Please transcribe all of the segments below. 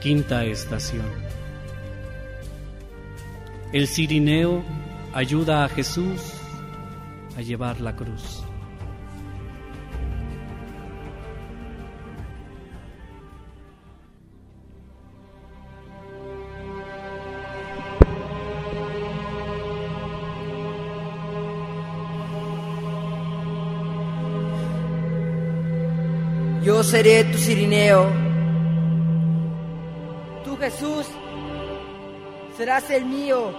Quinta estación. El cirineo ayuda a Jesús a llevar la cruz. Yo seré tu cirineo. Tú, Jesús, serás el mío.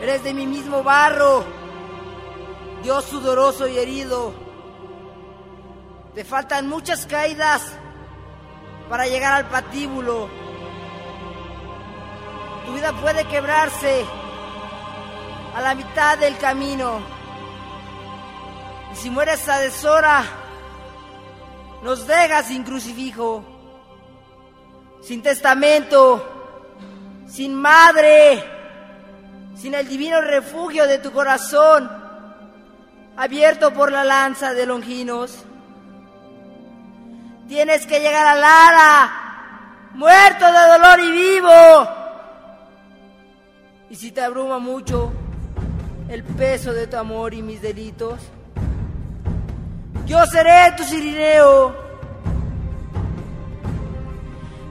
Eres de mi mismo barro, Dios sudoroso y herido. Te faltan muchas caídas para llegar al patíbulo. Tu vida puede quebrarse a la mitad del camino. Y si mueres a deshora, nos deja sin crucifijo, sin testamento, sin madre, sin el divino refugio de tu corazón, abierto por la lanza de Longinos. Tienes que llegar a Lara, muerto de dolor y vivo. Y si te abruma mucho el peso de tu amor y mis delitos, yo seré tu cirineo.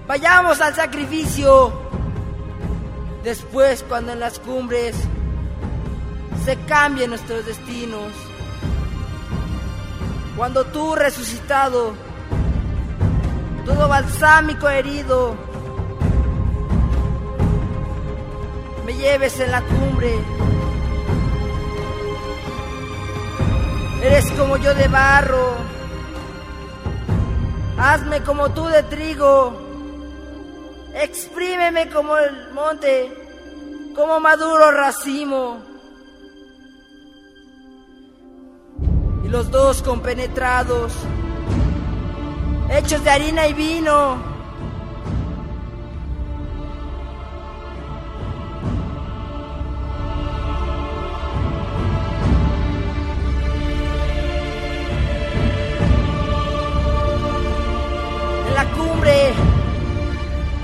Vayamos al sacrificio. Después, cuando en las cumbres se cambien nuestros destinos. Cuando tú resucitado, todo balsámico herido, me lleves en la cumbre Eres como yo de barro. Hazme como tú de trigo. Exprímeme como el monte, como maduro racimo. Y los dos compenetrados, hechos de harina y vino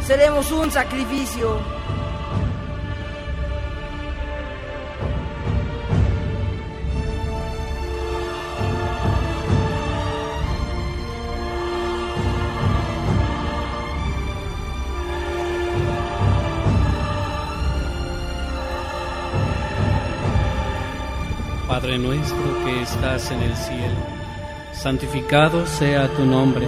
seremos un sacrificio. Padre nuestro que estás en el cielo, santificado sea tu nombre,